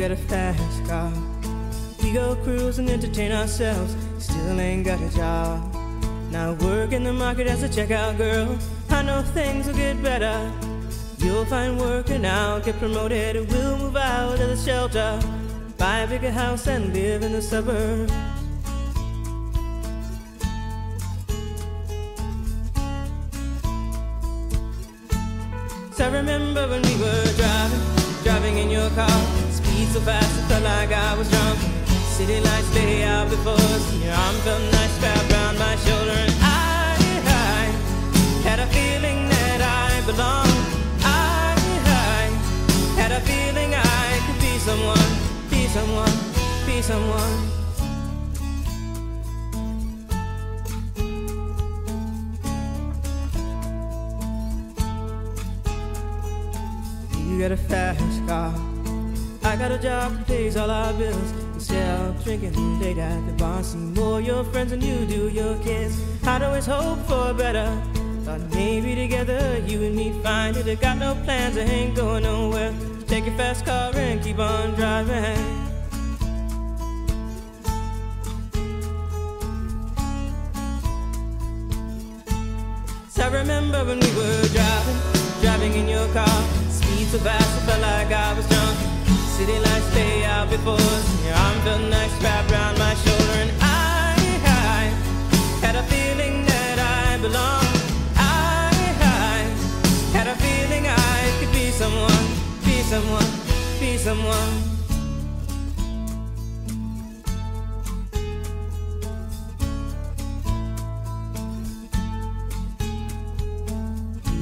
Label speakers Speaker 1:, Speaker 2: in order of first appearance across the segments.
Speaker 1: Got a fast car. We go cruise and entertain ourselves. Still ain't got a job. Now work in the market as a checkout girl. I know things will get better. You'll find work and I'll get promoted. We'll move out of the shelter buy a bigger house and live in the suburbs. So I remember when we were driving, driving in your car. So fast, it felt like I was drunk. City lights lay out before us, and your arm felt nice wrapped around my shoulder. And I, I had a feeling that I belonged. I, I had a feeling I could be someone be someone, be someone. You got a fast car. I got a job that pays all our bills. Instead of drinking late at the bar, see more your friends than you do your kids. I'd always hope for better. Thought maybe together you and me find it. I got no plans, I ain't going nowhere. Take your fast car and keep on driving. I remember when we were driving, driving in your car. Speed so fast, I felt like I was drunk. City lights stay out before us. Your arm felt nice wrapped around my shoulder, and I, I had a feeling that I belonged. I, I had a feeling I could be someone, be someone, be someone.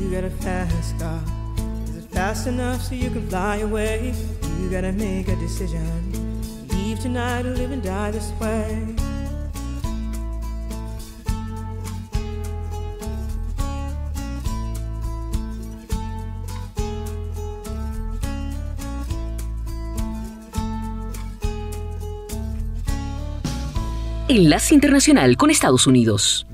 Speaker 1: you got a fast car? Is it fast enough so you can fly away? You gotta make a decision. Leave tonight or live and die this way.
Speaker 2: Enlace Internacional con Estados Unidos.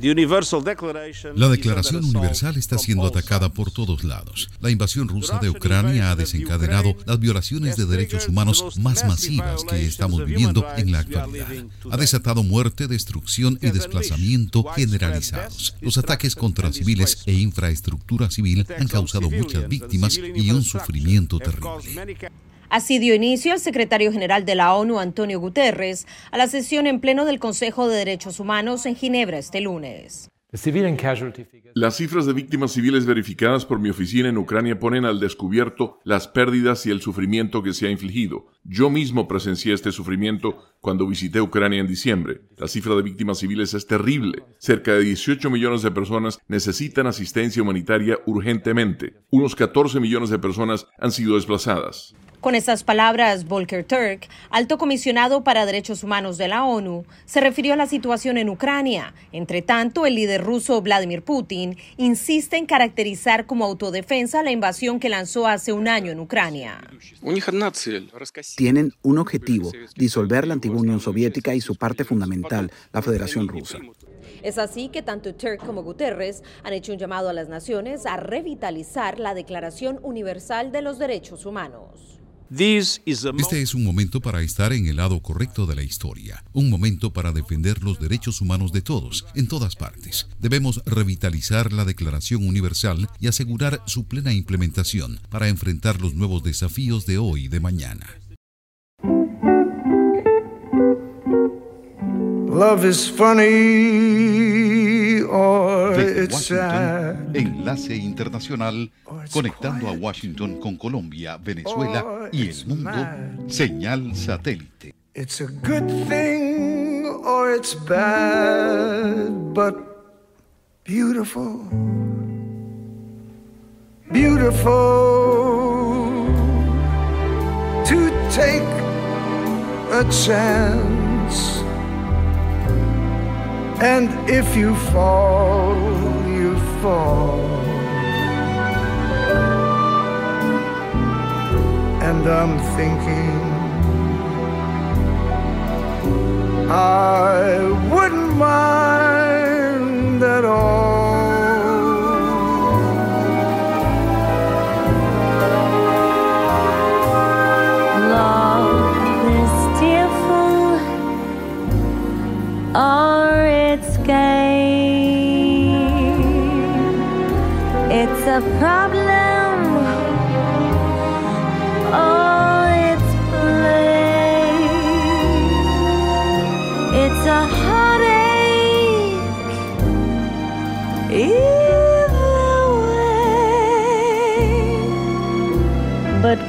Speaker 3: La Declaración Universal está siendo atacada por todos lados. La invasión rusa de Ucrania ha desencadenado las violaciones de derechos humanos más masivas que estamos viviendo en la actualidad. Ha desatado muerte, destrucción y desplazamiento generalizados. Los ataques contra civiles e infraestructura civil han causado muchas víctimas y un sufrimiento terrible.
Speaker 4: Así dio inicio el secretario general de la ONU, Antonio Guterres, a la sesión en pleno del Consejo de Derechos Humanos en Ginebra este lunes.
Speaker 5: Las cifras de víctimas civiles verificadas por mi oficina en Ucrania ponen al descubierto las pérdidas y el sufrimiento que se ha infligido. Yo mismo presencié este sufrimiento cuando visité Ucrania en diciembre. La cifra de víctimas civiles es terrible. Cerca de 18 millones de personas necesitan asistencia humanitaria urgentemente. Unos 14 millones de personas han sido desplazadas.
Speaker 4: Con estas palabras, Volker Turk, alto comisionado para derechos humanos de la ONU, se refirió a la situación en Ucrania. Entre tanto, el líder ruso Vladimir Putin insiste en caracterizar como autodefensa la invasión que lanzó hace un año en Ucrania.
Speaker 6: Tienen un objetivo, disolver la antigua Unión Soviética y su parte fundamental, la Federación Rusa.
Speaker 4: Es así que tanto Turk como Guterres han hecho un llamado a las naciones a revitalizar la Declaración Universal de los Derechos Humanos.
Speaker 3: Este es un momento para estar en el lado correcto de la historia, un momento para defender los derechos humanos de todos, en todas partes. Debemos revitalizar la Declaración Universal y asegurar su plena implementación para enfrentar los nuevos desafíos de hoy y de mañana.
Speaker 7: Love is funny or it's sad.
Speaker 3: enlace internacional conectando a Washington con Colombia, Venezuela y el mundo, señal satélite.
Speaker 7: It's a good thing or it's bad, but beautiful. Beautiful to take a chance. And if you fall, you fall. And I'm thinking. I wouldn't mind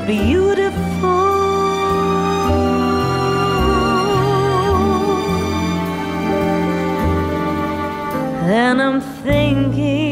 Speaker 8: beautiful. And I'm thinking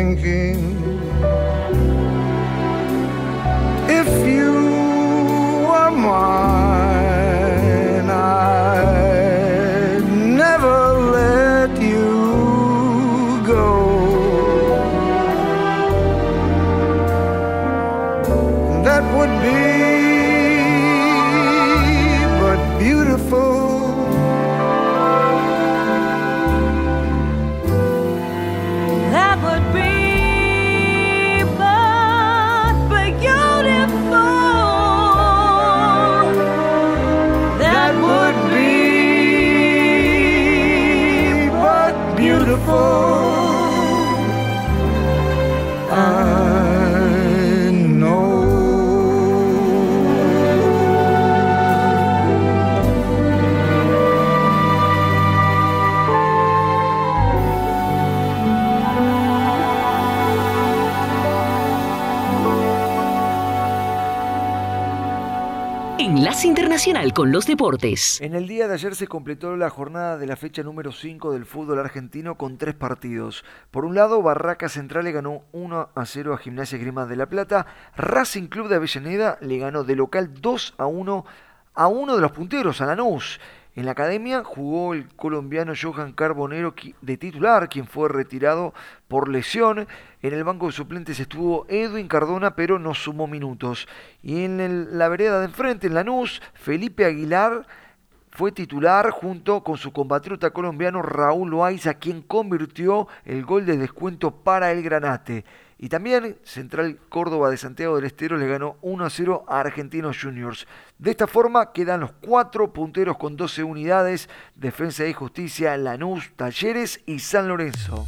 Speaker 7: thinking
Speaker 9: Internacional con los Deportes.
Speaker 10: En el día de ayer se completó la jornada de la fecha número 5 del fútbol argentino con tres partidos. Por un lado, Barraca Central le ganó 1 a 0 a Gimnasia Grima de la Plata. Racing Club de Avellaneda le ganó de local 2 a 1 a uno de los punteros, a Lanús. En la academia jugó el colombiano Johan Carbonero de titular, quien fue retirado por lesión. En el banco de suplentes estuvo Edwin Cardona, pero no sumó minutos. Y en la vereda de enfrente, en Lanús, Felipe Aguilar fue titular junto con su compatriota colombiano Raúl Loaiza, quien convirtió el gol de descuento para el Granate. Y también Central Córdoba de Santiago del Estero le ganó 1 a 0 a Argentinos Juniors. De esta forma quedan los cuatro punteros con 12 unidades, Defensa y Justicia, Lanús, Talleres y San Lorenzo.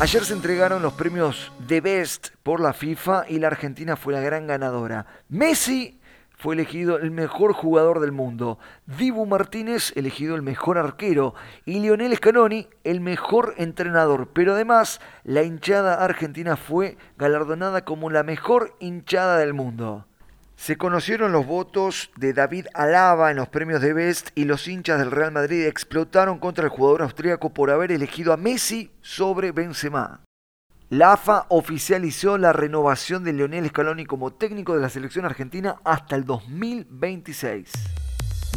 Speaker 10: Ayer se entregaron los premios The Best por la FIFA y la Argentina fue la gran ganadora. Messi fue elegido el mejor jugador del mundo, Dibu Martínez elegido el mejor arquero y Lionel Scaloni el mejor entrenador. Pero además la hinchada argentina fue galardonada como la mejor hinchada del mundo. Se conocieron los votos de David Alaba en los premios de Best y los hinchas del Real Madrid explotaron contra el jugador austríaco por haber elegido a Messi sobre Benzema. La AFA oficializó la renovación de Lionel Scaloni como técnico de la selección argentina hasta el 2026.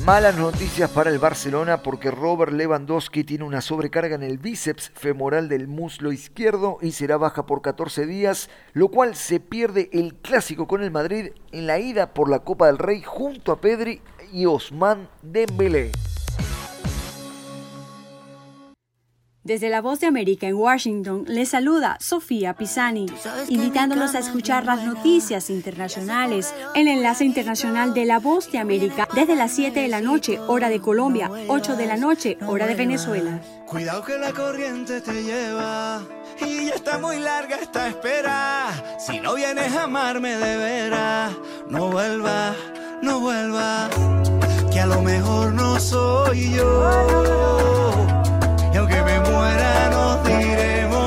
Speaker 10: Malas noticias para el Barcelona porque Robert Lewandowski tiene una sobrecarga en el bíceps femoral del muslo izquierdo y será baja por 14 días, lo cual se pierde el clásico con el Madrid en la ida por la Copa del Rey junto a Pedri y Osman Dembélé.
Speaker 11: Desde la Voz de América en Washington les saluda Sofía Pisani, invitándolos a escuchar las noticias internacionales. El enlace internacional de la Voz de América desde las 7 de la noche, hora de Colombia, 8 de la noche, hora de Venezuela.
Speaker 12: Cuidado que la corriente te lleva y ya está muy larga esta espera. Si no vienes a amarme de veras, no vuelvas, no vuelvas, que a lo mejor no soy yo. Y aunque me muera, nos diremos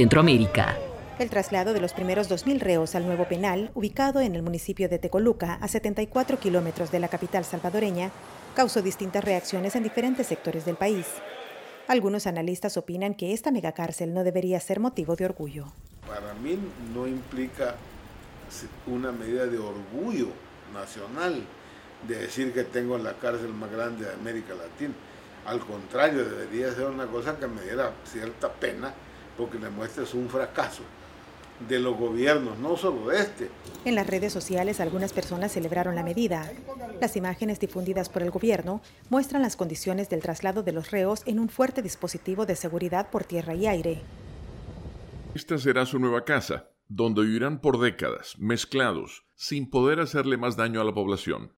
Speaker 2: Centroamérica.
Speaker 13: El traslado de los primeros 2.000 reos al nuevo penal, ubicado en el municipio de Tecoluca, a 74 kilómetros de la capital salvadoreña, causó distintas reacciones en diferentes sectores del país. Algunos analistas opinan que esta megacárcel no debería ser motivo de orgullo.
Speaker 14: Para mí no implica una medida de orgullo nacional de decir que tengo la cárcel más grande de América Latina. Al contrario, debería ser una cosa que me diera cierta pena porque le muestres un fracaso de los gobiernos, no solo de este.
Speaker 13: En las redes sociales algunas personas celebraron la medida. Las imágenes difundidas por el gobierno muestran las condiciones del traslado de los reos en un fuerte dispositivo de seguridad por tierra y aire.
Speaker 5: Esta será su nueva casa, donde vivirán por décadas, mezclados, sin poder hacerle más daño a la población.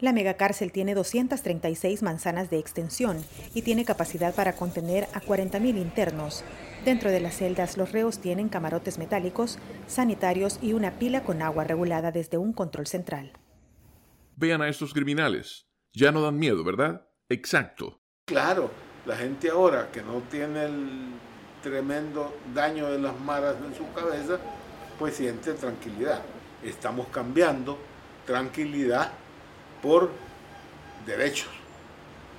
Speaker 13: La megacárcel tiene 236 manzanas de extensión y tiene capacidad para contener a 40.000 internos. Dentro de las celdas, los reos tienen camarotes metálicos, sanitarios y una pila con agua regulada desde un control central.
Speaker 5: Vean a estos criminales. Ya no dan miedo, ¿verdad? Exacto.
Speaker 14: Claro, la gente ahora que no tiene el tremendo daño de las maras en su cabeza, pues siente tranquilidad. Estamos cambiando tranquilidad por derechos,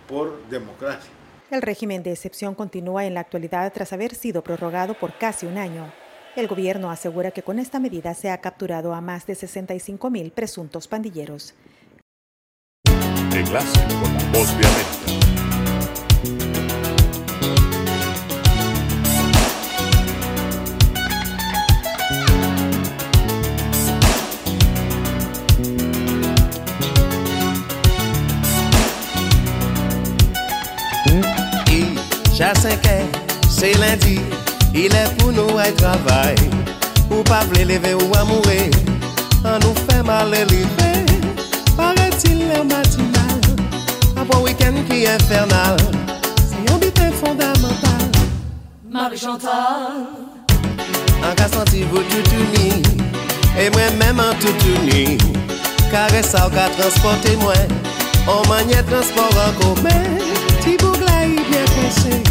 Speaker 14: por democracia.
Speaker 13: El régimen de excepción continúa en la actualidad tras haber sido prorrogado por casi un año. El gobierno asegura que con esta medida se ha capturado a más de 65 mil presuntos pandilleros.
Speaker 15: Enlace con la voz de América.
Speaker 16: Déjà 5 heures, c'est lundi, il est pour nous à travail. Ou pas voulez lever ou à mourir, on nous fait mal l'hiver. Paraît-il l'air matinal, un bon week-end qui est infernal, c'est un butin fondamental.
Speaker 17: Marie Chantal,
Speaker 16: en cas senti vous tout unis, et moi-même en tout unis, caresse ou qu'à transporter moi, en manière transport en commun, si vous bien pensé.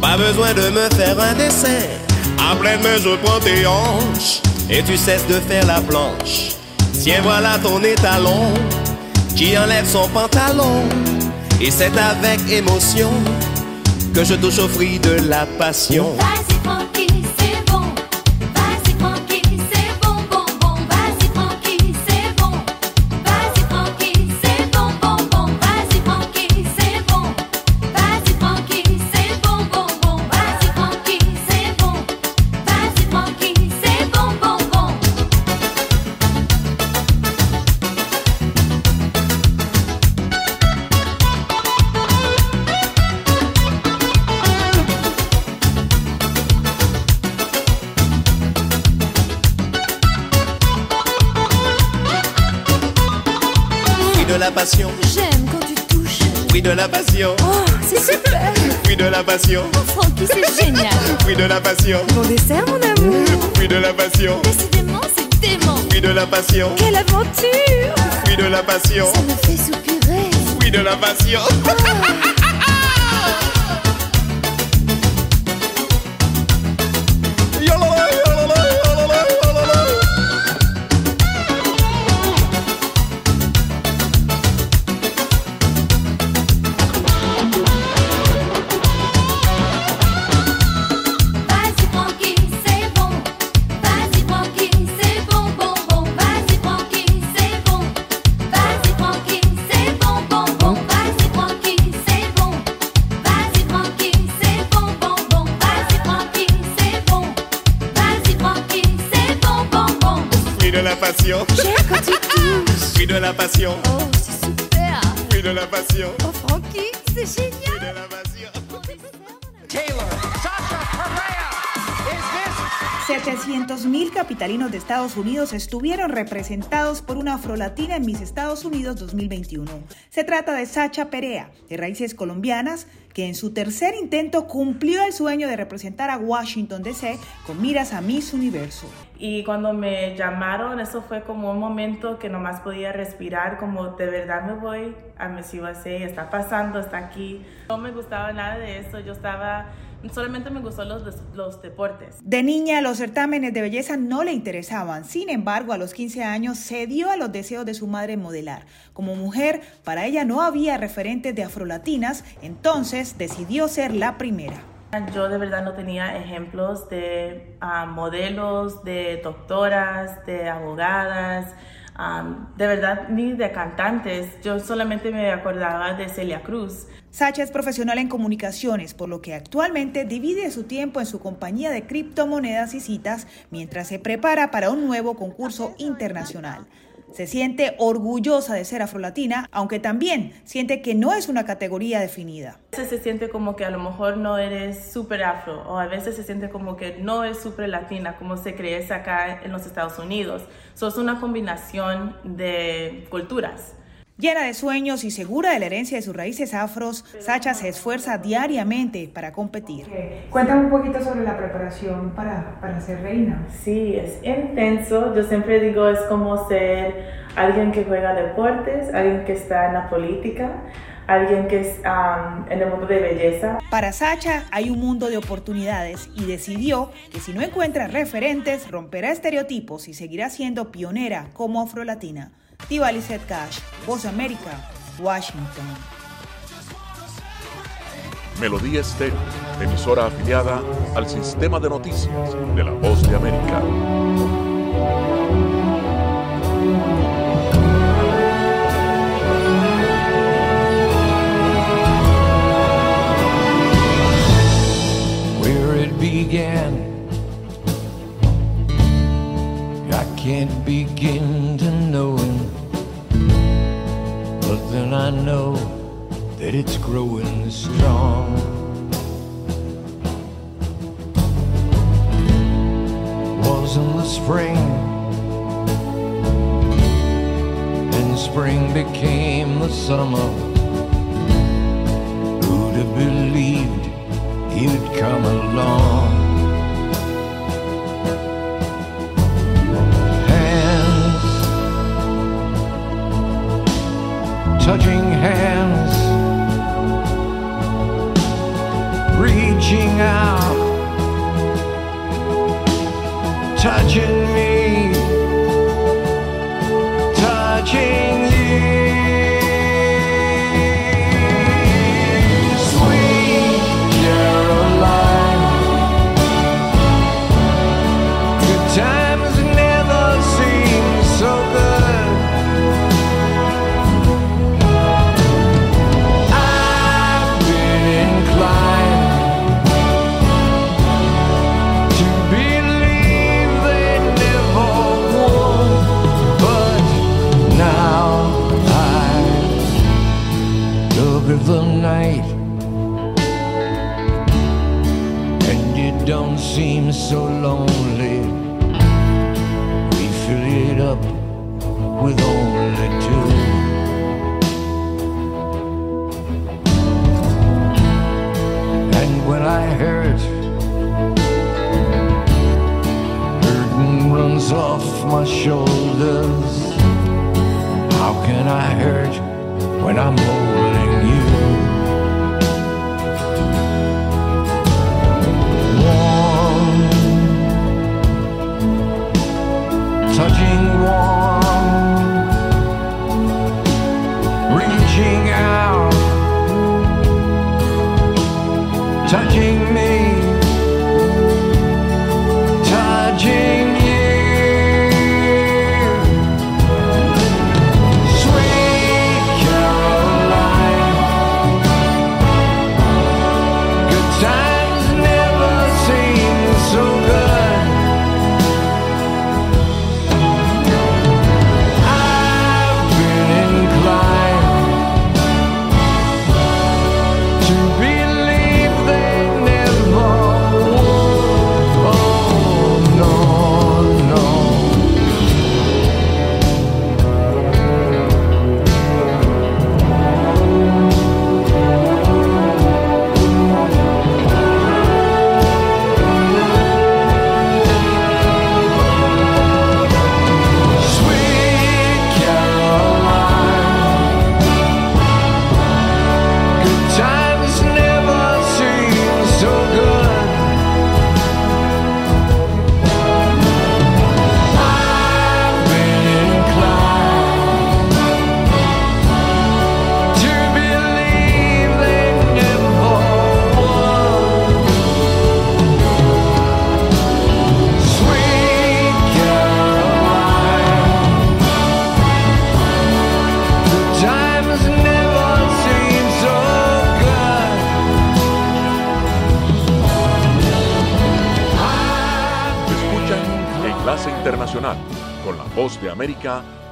Speaker 16: Pas besoin de me faire un dessin. À pleine main, je prends tes hanches et tu cesses de faire la planche. Tiens, voilà ton étalon qui enlève son pantalon. Et c'est avec émotion que je touche au fruit de la passion. La passion.
Speaker 17: Oh, Francky, c'est génial.
Speaker 16: Fruit de la passion.
Speaker 17: Bon dessert, mon amour.
Speaker 16: Fruit de la passion.
Speaker 17: Décidément, c'est dément.
Speaker 16: Fruit de la passion.
Speaker 17: Quelle aventure.
Speaker 16: Fruit de la passion.
Speaker 17: Ça me fait soupirer.
Speaker 16: Fruit de la passion. Oh.
Speaker 18: 700.000 capitalinos de Estados Unidos estuvieron representados por una afrolatina en Miss Estados Unidos 2021. Se trata de Sacha Perea, de raíces colombianas, que en su tercer intento cumplió el sueño de representar a Washington DC con miras a Miss Universo.
Speaker 19: Y cuando me llamaron, eso fue como un momento que nomás podía respirar, como de verdad me voy a Miss USA, está pasando, está aquí. No me gustaba nada de eso, yo estaba, solamente me gustó los, los deportes.
Speaker 18: De niña, los certámenes de belleza no le interesaban. Sin embargo, a los 15 años cedió a los deseos de su madre modelar. Como mujer, para ella no había referentes de afrolatinas, entonces decidió ser la primera.
Speaker 19: Yo de verdad no tenía ejemplos de ah, modelos, de doctoras, de abogadas, ah, de verdad ni de cantantes. Yo solamente me acordaba de Celia Cruz.
Speaker 18: Sacha es profesional en comunicaciones, por lo que actualmente divide su tiempo en su compañía de criptomonedas y citas mientras se prepara para un nuevo concurso internacional. Se siente orgullosa de ser afrolatina, aunque también siente que no es una categoría definida.
Speaker 19: A veces se siente como que a lo mejor no eres súper afro o a veces se siente como que no es súper latina como se cree acá en los Estados Unidos. So, es una combinación de culturas.
Speaker 18: Llena de sueños y segura de la herencia de sus raíces afros, Sacha se esfuerza diariamente para competir.
Speaker 20: Cuéntame un poquito sobre la preparación para, para ser reina.
Speaker 19: Sí, es intenso. Yo siempre digo, es como ser alguien que juega deportes, alguien que está en la política, alguien que es um, en el mundo de belleza.
Speaker 18: Para Sacha hay un mundo de oportunidades y decidió que si no encuentra referentes, romperá estereotipos y seguirá siendo pionera como afrolatina. Diva Lizette Cash, Voz América, Washington.
Speaker 15: Melodía Estéreo, emisora afiliada al sistema de noticias de la Voz de América.
Speaker 21: Where it began, I can't begin But I know that it's growing strong. Was in the spring, and spring became the summer. Who'd have believed you'd come along? Touching hands, reaching out, touching me,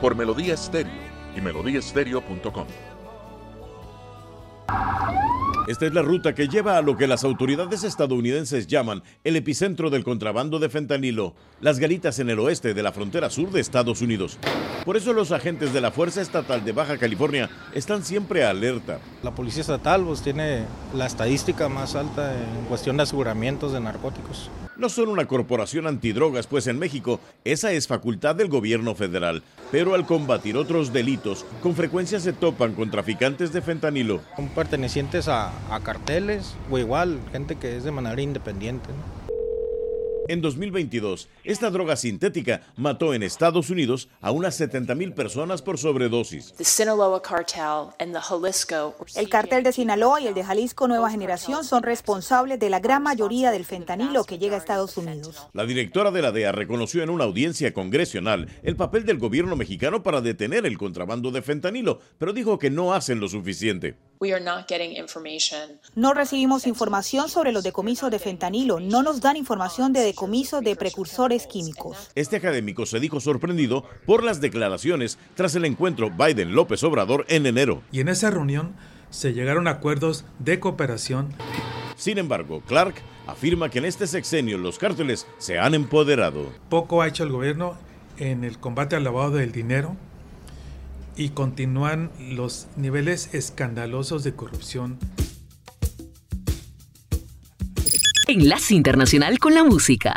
Speaker 15: por Melodía Estéreo y melodíaestéreo.com.
Speaker 22: Esta es la ruta que lleva a lo que las autoridades estadounidenses llaman el epicentro del contrabando de fentanilo, las galitas en el oeste de la frontera sur de Estados Unidos. Por eso los agentes de la Fuerza Estatal de Baja California están siempre alerta.
Speaker 23: La Policía Estatal pues, tiene la estadística más alta en cuestión de aseguramientos de narcóticos.
Speaker 22: No son una corporación antidrogas, pues en México esa es facultad del gobierno federal. Pero al combatir otros delitos, con frecuencia se topan con traficantes de fentanilo.
Speaker 23: Son pertenecientes a, carteles o igual gente que es de manera independiente.
Speaker 22: En 2022, esta droga sintética mató en Estados Unidos a unas 70 mil personas por sobredosis.
Speaker 18: El cartel de Sinaloa y el de Jalisco Nueva Generación son responsables de la gran mayoría del fentanilo que llega a Estados Unidos.
Speaker 22: La directora de la DEA reconoció en una audiencia congresional el papel del gobierno mexicano para detener el contrabando de fentanilo, pero dijo que no hacen lo suficiente.
Speaker 18: No recibimos información sobre los decomisos de fentanilo, no nos dan información de decomisos de precursores químicos.
Speaker 22: Este académico se dijo sorprendido por las declaraciones tras el encuentro Biden-López Obrador en enero.
Speaker 24: Y en esa reunión se llegaron a acuerdos de cooperación.
Speaker 22: Sin embargo, Clark afirma que en este sexenio los cárteles se han empoderado.
Speaker 24: Poco ha hecho el gobierno en el combate al lavado del dinero y continúan los niveles escandalosos de corrupción.
Speaker 2: Enlace Internacional con la Música.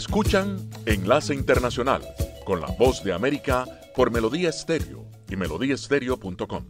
Speaker 2: Escuchan Enlace Internacional con la voz de América por Melodía Estéreo y melodíaestéreo.com.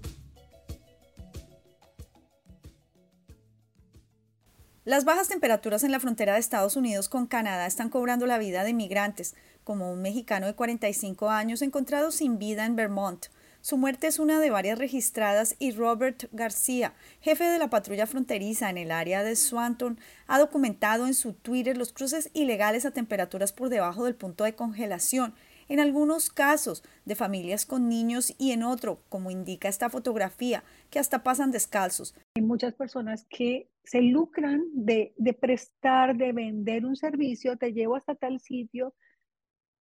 Speaker 25: Las bajas temperaturas en la frontera de Estados Unidos con Canadá están cobrando la vida de migrantes, como un mexicano de 45 años encontrado sin vida en Vermont. Su muerte es una de varias registradas y Robert García, jefe de la patrulla fronteriza en el área de Swanton, ha documentado en su Twitter los cruces ilegales a temperaturas por debajo del punto de congelación, en algunos casos de familias con niños y en otro, como indica esta fotografía, que hasta pasan descalzos.
Speaker 26: Hay muchas personas que se lucran de, de prestar, de vender un servicio, te llevo hasta tal sitio,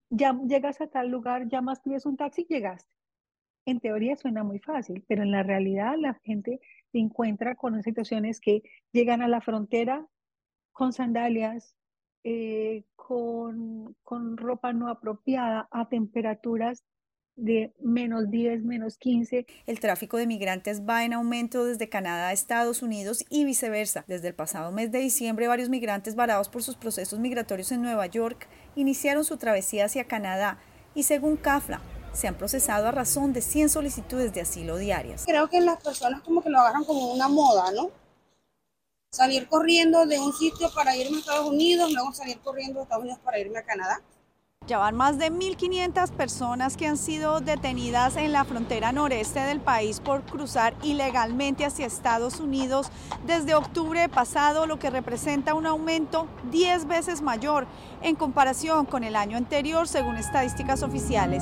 Speaker 26: ya llegas a tal lugar, llamas, pides un taxi, llegaste en teoría suena muy fácil, pero en la realidad la gente se encuentra con situaciones que llegan a la frontera con sandalias, eh, con, con ropa no apropiada, a temperaturas de menos 10, menos 15.
Speaker 25: El tráfico de migrantes va en aumento desde Canadá a Estados Unidos y viceversa. Desde el pasado mes de diciembre, varios migrantes varados por sus procesos migratorios en Nueva York iniciaron su travesía hacia Canadá y según CAFLA, se han procesado a razón de 100 solicitudes de asilo diarias.
Speaker 24: Creo que las personas como que lo agarran como una moda, ¿no? Salir corriendo de un sitio para irme a Estados Unidos, luego salir corriendo de Estados Unidos para irme a Canadá.
Speaker 25: Ya van más de 1.500 personas que han sido detenidas en la frontera noreste del país por cruzar ilegalmente hacia Estados Unidos desde octubre pasado, lo que representa un aumento 10 veces mayor en comparación con el año anterior, según estadísticas oficiales.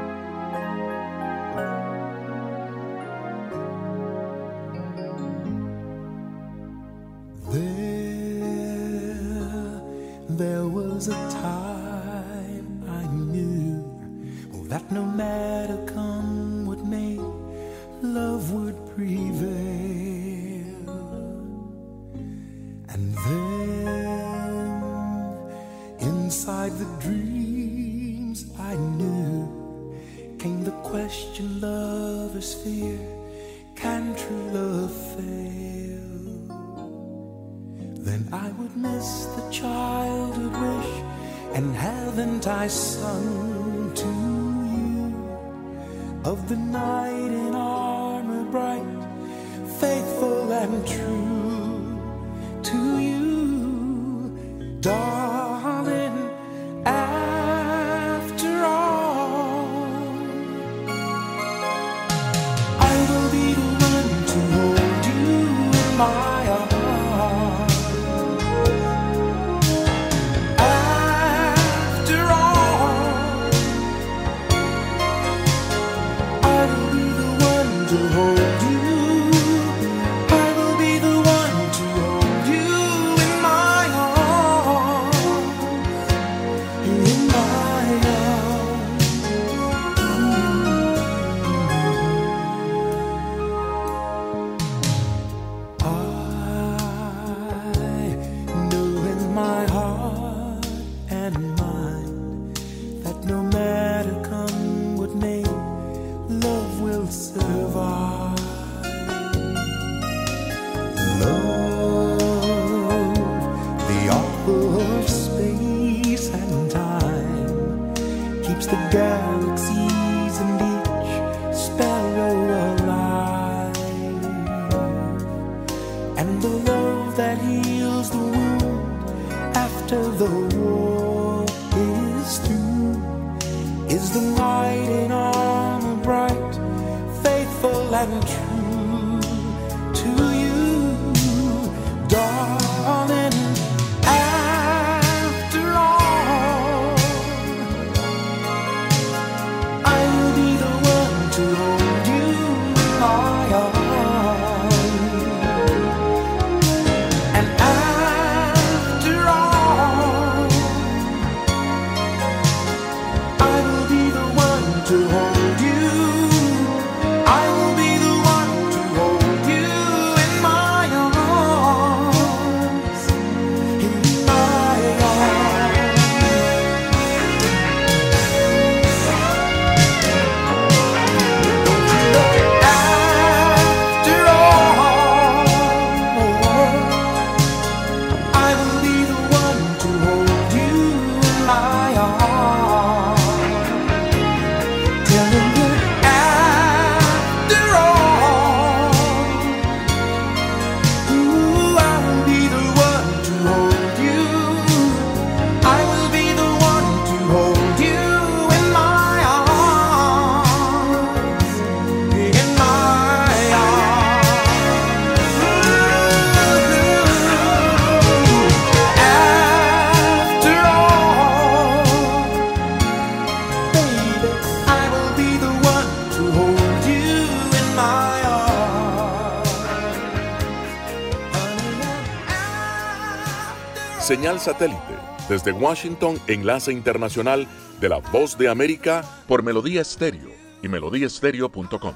Speaker 27: Love
Speaker 15: Señal satélite desde Washington, enlace internacional de la Voz de América por Melodía Estéreo y melodíaestéreo.com.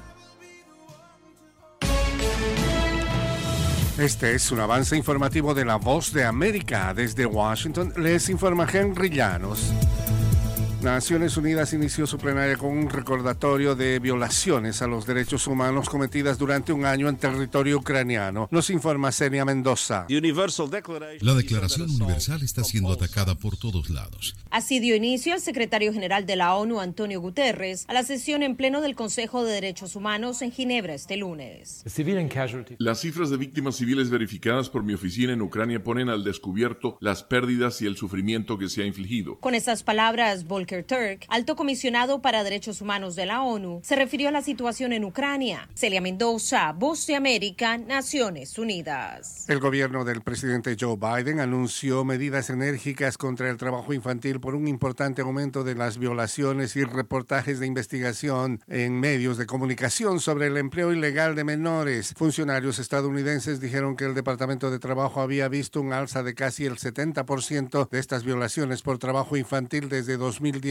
Speaker 28: Este es un avance informativo de la Voz de América. Desde Washington les informa Henry Llanos. Naciones Unidas inició su plenaria con un recordatorio de violaciones a los derechos humanos cometidas durante un año en territorio ucraniano. Nos informa Senia Mendoza.
Speaker 29: La Declaración Universal está siendo atacada por todos lados.
Speaker 30: Así dio inicio el secretario general de la ONU, Antonio Guterres, a la sesión en pleno del Consejo de Derechos Humanos en Ginebra este lunes.
Speaker 5: Las cifras de víctimas civiles verificadas por mi oficina en Ucrania ponen al descubierto las pérdidas y el sufrimiento que se ha infligido.
Speaker 30: Con estas palabras, Volker Turk, alto comisionado para derechos humanos de la ONU, se refirió a la situación en Ucrania. Celia Mendoza, Voz de América, Naciones Unidas.
Speaker 28: El gobierno del presidente Joe Biden anunció medidas enérgicas contra el trabajo infantil por un importante aumento de las violaciones y reportajes de investigación en medios de comunicación sobre el empleo ilegal de menores. Funcionarios estadounidenses dijeron que el Departamento de Trabajo había visto un alza de casi el 70% de estas violaciones por trabajo infantil desde 2010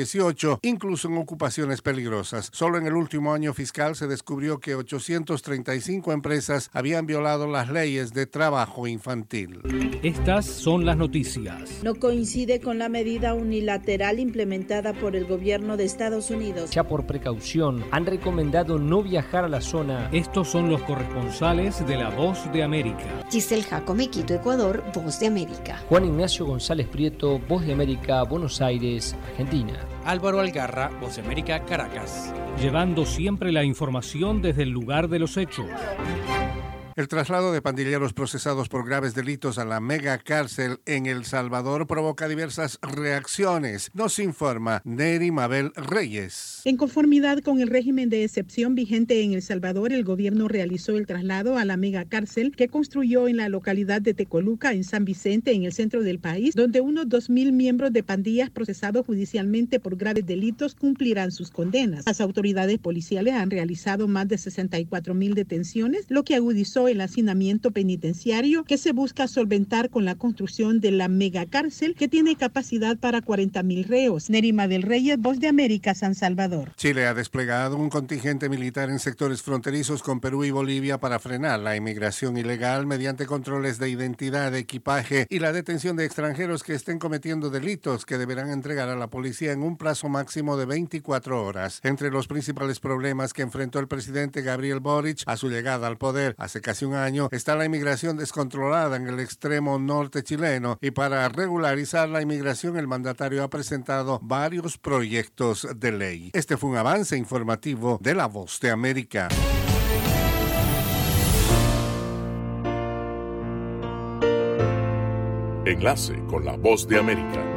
Speaker 28: incluso en ocupaciones peligrosas. Solo en el último año fiscal se descubrió que 835 empresas habían violado las leyes de trabajo infantil.
Speaker 31: Estas son las noticias.
Speaker 32: No coincide con la medida unilateral implementada por el gobierno de Estados Unidos.
Speaker 31: Ya por precaución han recomendado no viajar a la zona. Estos son los corresponsales de La Voz de América.
Speaker 33: Giselle Jacome, Quito, Ecuador, Voz de América.
Speaker 31: Juan Ignacio González Prieto, Voz de América, Buenos Aires, Argentina.
Speaker 34: Álvaro Algarra, Voz América, Caracas.
Speaker 31: Llevando siempre la información desde el lugar de los hechos.
Speaker 28: El traslado de pandilleros procesados por graves delitos a la mega cárcel en El Salvador provoca diversas reacciones. Nos informa Neri Mabel Reyes.
Speaker 35: En conformidad con el régimen de excepción vigente en El Salvador, el gobierno realizó el traslado a la mega cárcel que construyó en la localidad de Tecoluca, en San Vicente, en el centro del país, donde unos 2.000 miembros de pandillas procesados judicialmente por graves delitos cumplirán sus condenas. Las autoridades policiales han realizado más de 64.000 detenciones, lo que agudizó el hacinamiento penitenciario que se busca solventar con la construcción de la megacárcel que tiene capacidad para 40 mil reos. Nerima del Reyes, Voz de América, San Salvador.
Speaker 28: Chile ha desplegado un contingente militar en sectores fronterizos con Perú y Bolivia para frenar la inmigración ilegal mediante controles de identidad, de equipaje y la detención de extranjeros que estén cometiendo delitos que deberán entregar a la policía en un plazo máximo de 24 horas. Entre los principales problemas que enfrentó el presidente Gabriel Boric a su llegada al poder hace casi un año está la inmigración descontrolada en el extremo norte chileno y para regularizar la inmigración el mandatario ha presentado varios proyectos de ley. Este fue un avance informativo de La Voz de América.
Speaker 15: Enlace con La Voz de América.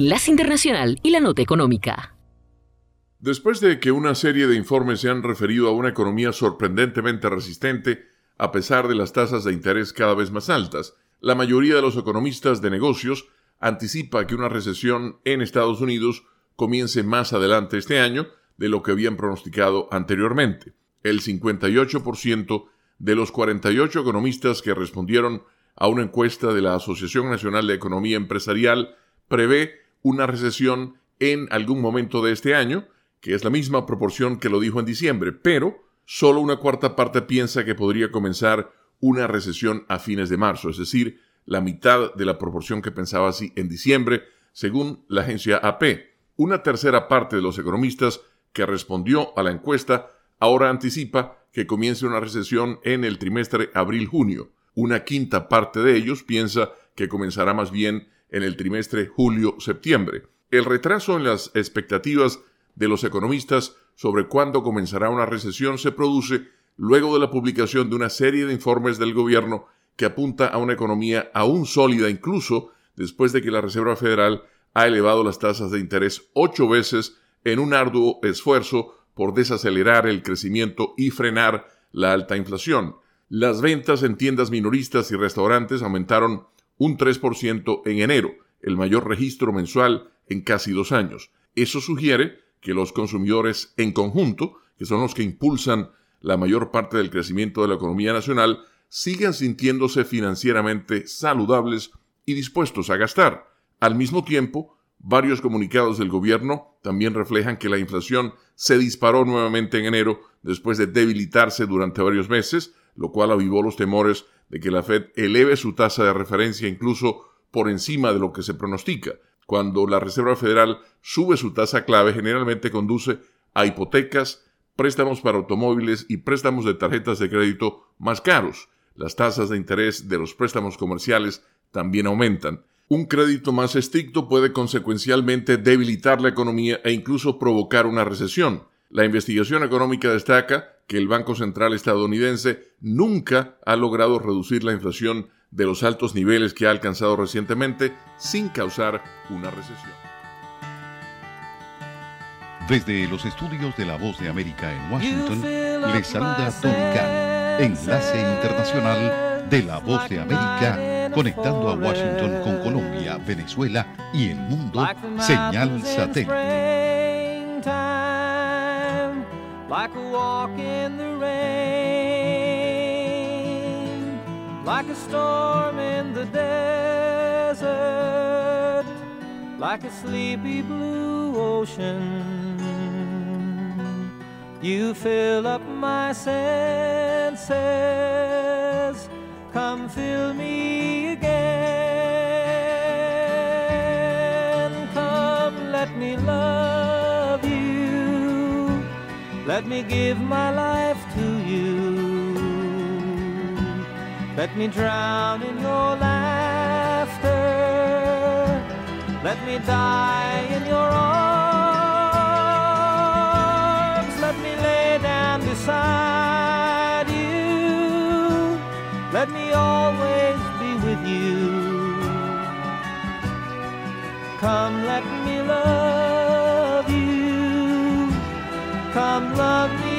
Speaker 2: Enlace Internacional y la Nota Económica.
Speaker 5: Después de que una serie de informes se han referido a una economía sorprendentemente resistente, a pesar de las tasas de interés cada vez más altas, la mayoría de los economistas de negocios anticipa que una recesión en Estados Unidos comience más adelante este año de lo que habían pronosticado anteriormente. El 58% de los 48 economistas que respondieron a una encuesta de la Asociación Nacional de Economía Empresarial prevé una recesión en algún momento de este año, que es la misma proporción que lo dijo en diciembre, pero solo una cuarta parte piensa que podría comenzar una recesión a fines de marzo, es decir, la mitad de la proporción que pensaba así en diciembre, según la agencia AP. Una tercera parte de los economistas que respondió a la encuesta ahora anticipa que comience una recesión en el trimestre abril-junio. Una quinta parte de ellos piensa que comenzará más bien en el trimestre julio-septiembre. El retraso en las expectativas de los economistas sobre cuándo comenzará una recesión se produce luego de la publicación de una serie de informes del gobierno que apunta a una economía aún sólida incluso después de que la Reserva Federal ha elevado las tasas de interés ocho veces en un arduo esfuerzo por desacelerar el crecimiento y frenar la alta inflación. Las ventas en tiendas minoristas y restaurantes aumentaron un 3% en enero, el mayor registro mensual en casi dos años. Eso sugiere que los consumidores en conjunto, que son los que impulsan la mayor parte del crecimiento de la economía nacional, sigan sintiéndose financieramente saludables y dispuestos a gastar. Al mismo tiempo, varios comunicados del gobierno también reflejan que la inflación se disparó nuevamente en enero después de debilitarse durante varios meses, lo cual avivó los temores de que la Fed eleve su tasa de referencia incluso por encima de lo que se pronostica. Cuando la Reserva Federal sube su tasa clave, generalmente conduce a hipotecas, préstamos para automóviles y préstamos de tarjetas de crédito más caros. Las tasas de interés de los préstamos comerciales también aumentan. Un crédito más estricto puede consecuencialmente debilitar la economía e incluso provocar una recesión. La investigación económica destaca que el Banco Central estadounidense nunca ha logrado reducir la inflación de los altos niveles que ha alcanzado recientemente sin causar una recesión.
Speaker 29: Desde los estudios de La Voz de América en Washington, les saluda Tony Khan, enlace internacional de La Voz de América, conectando a Washington con Colombia, Venezuela y el mundo, señal satélite.
Speaker 1: Like a walk in the rain, like a storm in the desert, like a sleepy blue ocean. You fill up my senses, come fill me again. Come, let me love let me give my life to you. Let me drown in your laughter. Let me die in your arms. Let me lay down beside you. Let me always be with you. Come, let me love. love me.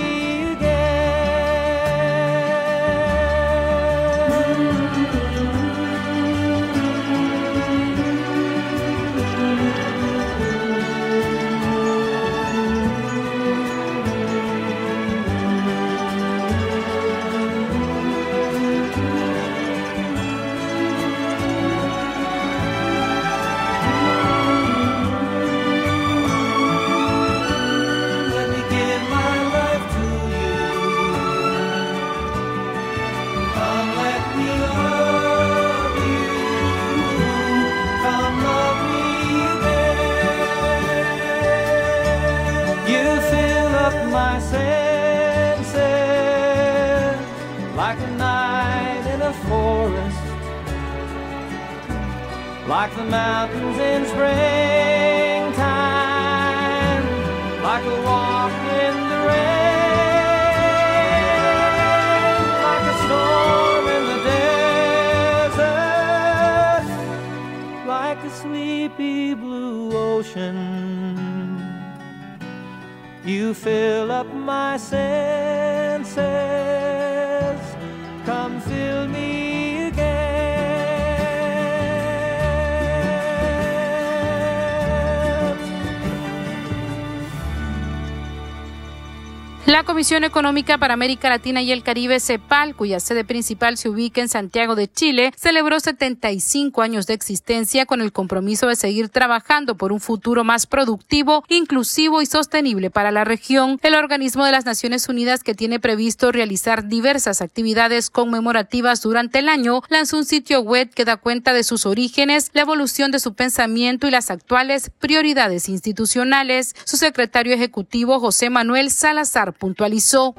Speaker 36: Comisión Económica para América Latina y el Caribe, CEPAL, cuya sede principal se ubica en Santiago de Chile, celebró 75 años de existencia con el compromiso de seguir trabajando por un futuro más productivo, inclusivo y sostenible para la región. El organismo de las Naciones Unidas, que tiene previsto realizar diversas actividades conmemorativas durante el año, lanzó un sitio web que da cuenta de sus orígenes, la evolución de su pensamiento y las actuales prioridades institucionales. Su secretario ejecutivo, José Manuel Salazar, puntualizó.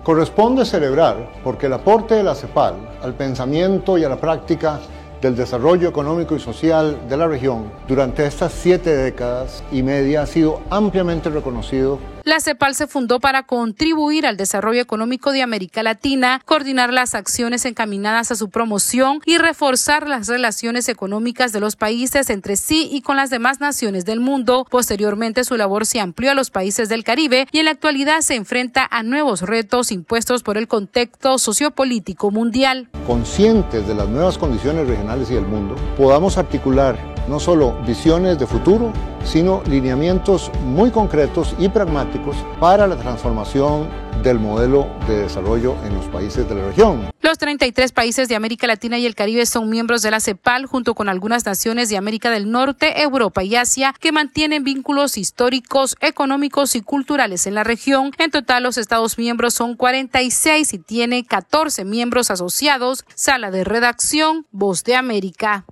Speaker 37: Corresponde celebrar porque el aporte de la CEPAL al pensamiento y a la práctica del desarrollo económico y social de la región durante estas siete décadas y media ha sido ampliamente reconocido
Speaker 36: la CEPAL se fundó para contribuir al desarrollo económico de América Latina, coordinar las acciones encaminadas a su promoción y reforzar las relaciones económicas de los países entre sí y con las demás naciones del mundo. Posteriormente, su labor se amplió a los países del Caribe y en la actualidad se enfrenta a nuevos retos impuestos por el contexto sociopolítico mundial.
Speaker 37: Conscientes de las nuevas condiciones regionales y del mundo, podamos articular no solo visiones de futuro, sino lineamientos muy concretos y pragmáticos para la transformación del modelo de desarrollo en los países de la región.
Speaker 36: Los 33 países de América Latina y el Caribe son miembros de la CEPAL junto con algunas naciones de América del Norte, Europa y Asia que mantienen vínculos históricos, económicos y culturales en la región. En total, los Estados miembros son 46 y tiene 14 miembros asociados. Sala de redacción, Voz de América.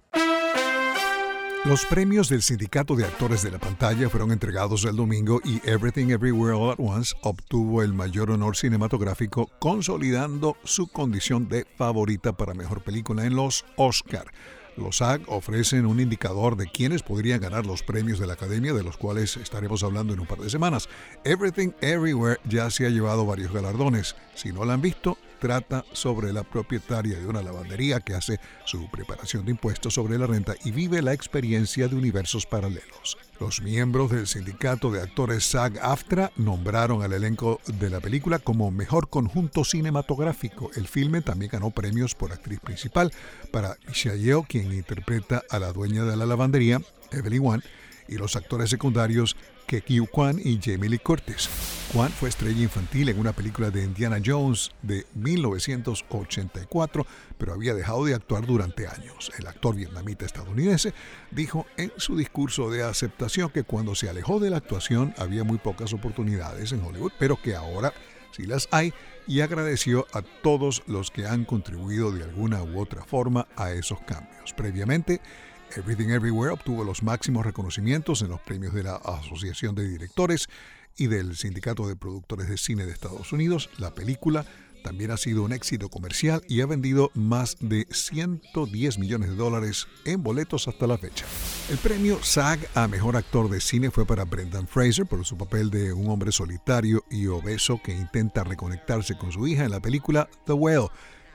Speaker 38: Los premios del Sindicato de Actores de la Pantalla fueron entregados el domingo y Everything Everywhere All at Once obtuvo el mayor honor cinematográfico, consolidando su condición de favorita para mejor película en los Oscar. Los SAG ofrecen un indicador de quiénes podrían ganar los premios de la Academia, de los cuales estaremos hablando en un par de semanas. Everything Everywhere ya se ha llevado varios galardones. Si no la han visto, trata sobre la propietaria de una lavandería que hace su preparación de impuestos sobre la renta y vive la experiencia de universos paralelos. Los miembros del sindicato de actores SAG-AFTRA nombraron al elenco de la película como mejor conjunto cinematográfico. El filme también ganó premios por actriz principal para Michelle Yeoh, quien interpreta a la dueña de la lavandería, Evelyn Wan, y los actores secundarios Kekyu Kwan y Jamie Lee Curtis. Kwan fue estrella infantil en una película de Indiana Jones de 1984, pero había dejado de actuar durante años. El actor vietnamita estadounidense dijo en su discurso de aceptación que cuando se alejó de la actuación había muy pocas oportunidades en Hollywood, pero que ahora sí las hay y agradeció a todos los que han contribuido de alguna u otra forma a esos cambios. Previamente, Everything Everywhere obtuvo los máximos reconocimientos en los premios de la Asociación de Directores y del Sindicato de Productores de Cine de Estados Unidos. La película también ha sido un éxito comercial y ha vendido más de 110 millones de dólares en boletos hasta la fecha. El premio SAG a Mejor Actor de Cine fue para Brendan Fraser por su papel de un hombre solitario y obeso que intenta reconectarse con su hija en la película The Whale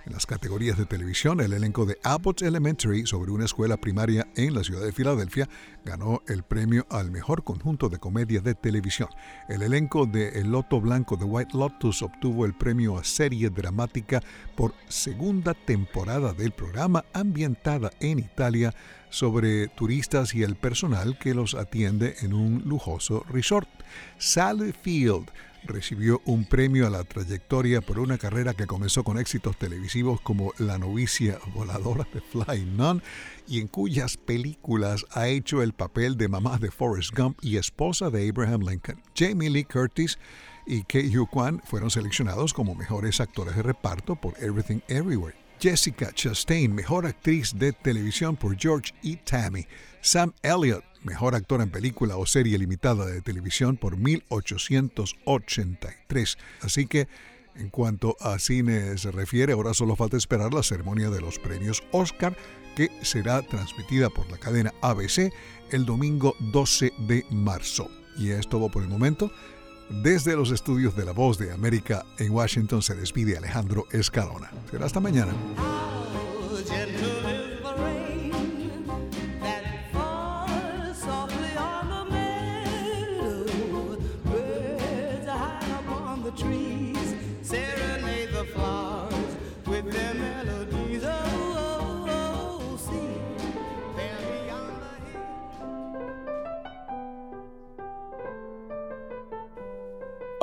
Speaker 38: en las categorías de televisión, el elenco de Abbott Elementary sobre una escuela primaria en la ciudad de Filadelfia ganó el premio al mejor conjunto de comedia de televisión. El elenco de El Loto Blanco de White Lotus obtuvo el premio a serie dramática por segunda temporada del programa ambientada en Italia sobre turistas y el personal que los atiende en un lujoso resort. Sally Field recibió un premio a la trayectoria por una carrera que comenzó con éxitos televisivos como La novicia voladora de Flying Nun y en cuyas películas ha hecho el papel de mamá de Forrest Gump y esposa de Abraham Lincoln. Jamie Lee Curtis y Kei Yu Kwan fueron seleccionados como mejores actores de reparto por Everything Everywhere. Jessica Chastain, mejor actriz de televisión por George E. Tammy. Sam Elliott, mejor actor en película o serie limitada de televisión por 1883. Así que, en cuanto a cine se refiere, ahora solo falta esperar la ceremonia de los premios Oscar, que será transmitida por la cadena ABC el domingo 12 de marzo. Y es todo por el momento. Desde los estudios de La Voz de América en Washington se despide Alejandro Escalona. Será hasta mañana.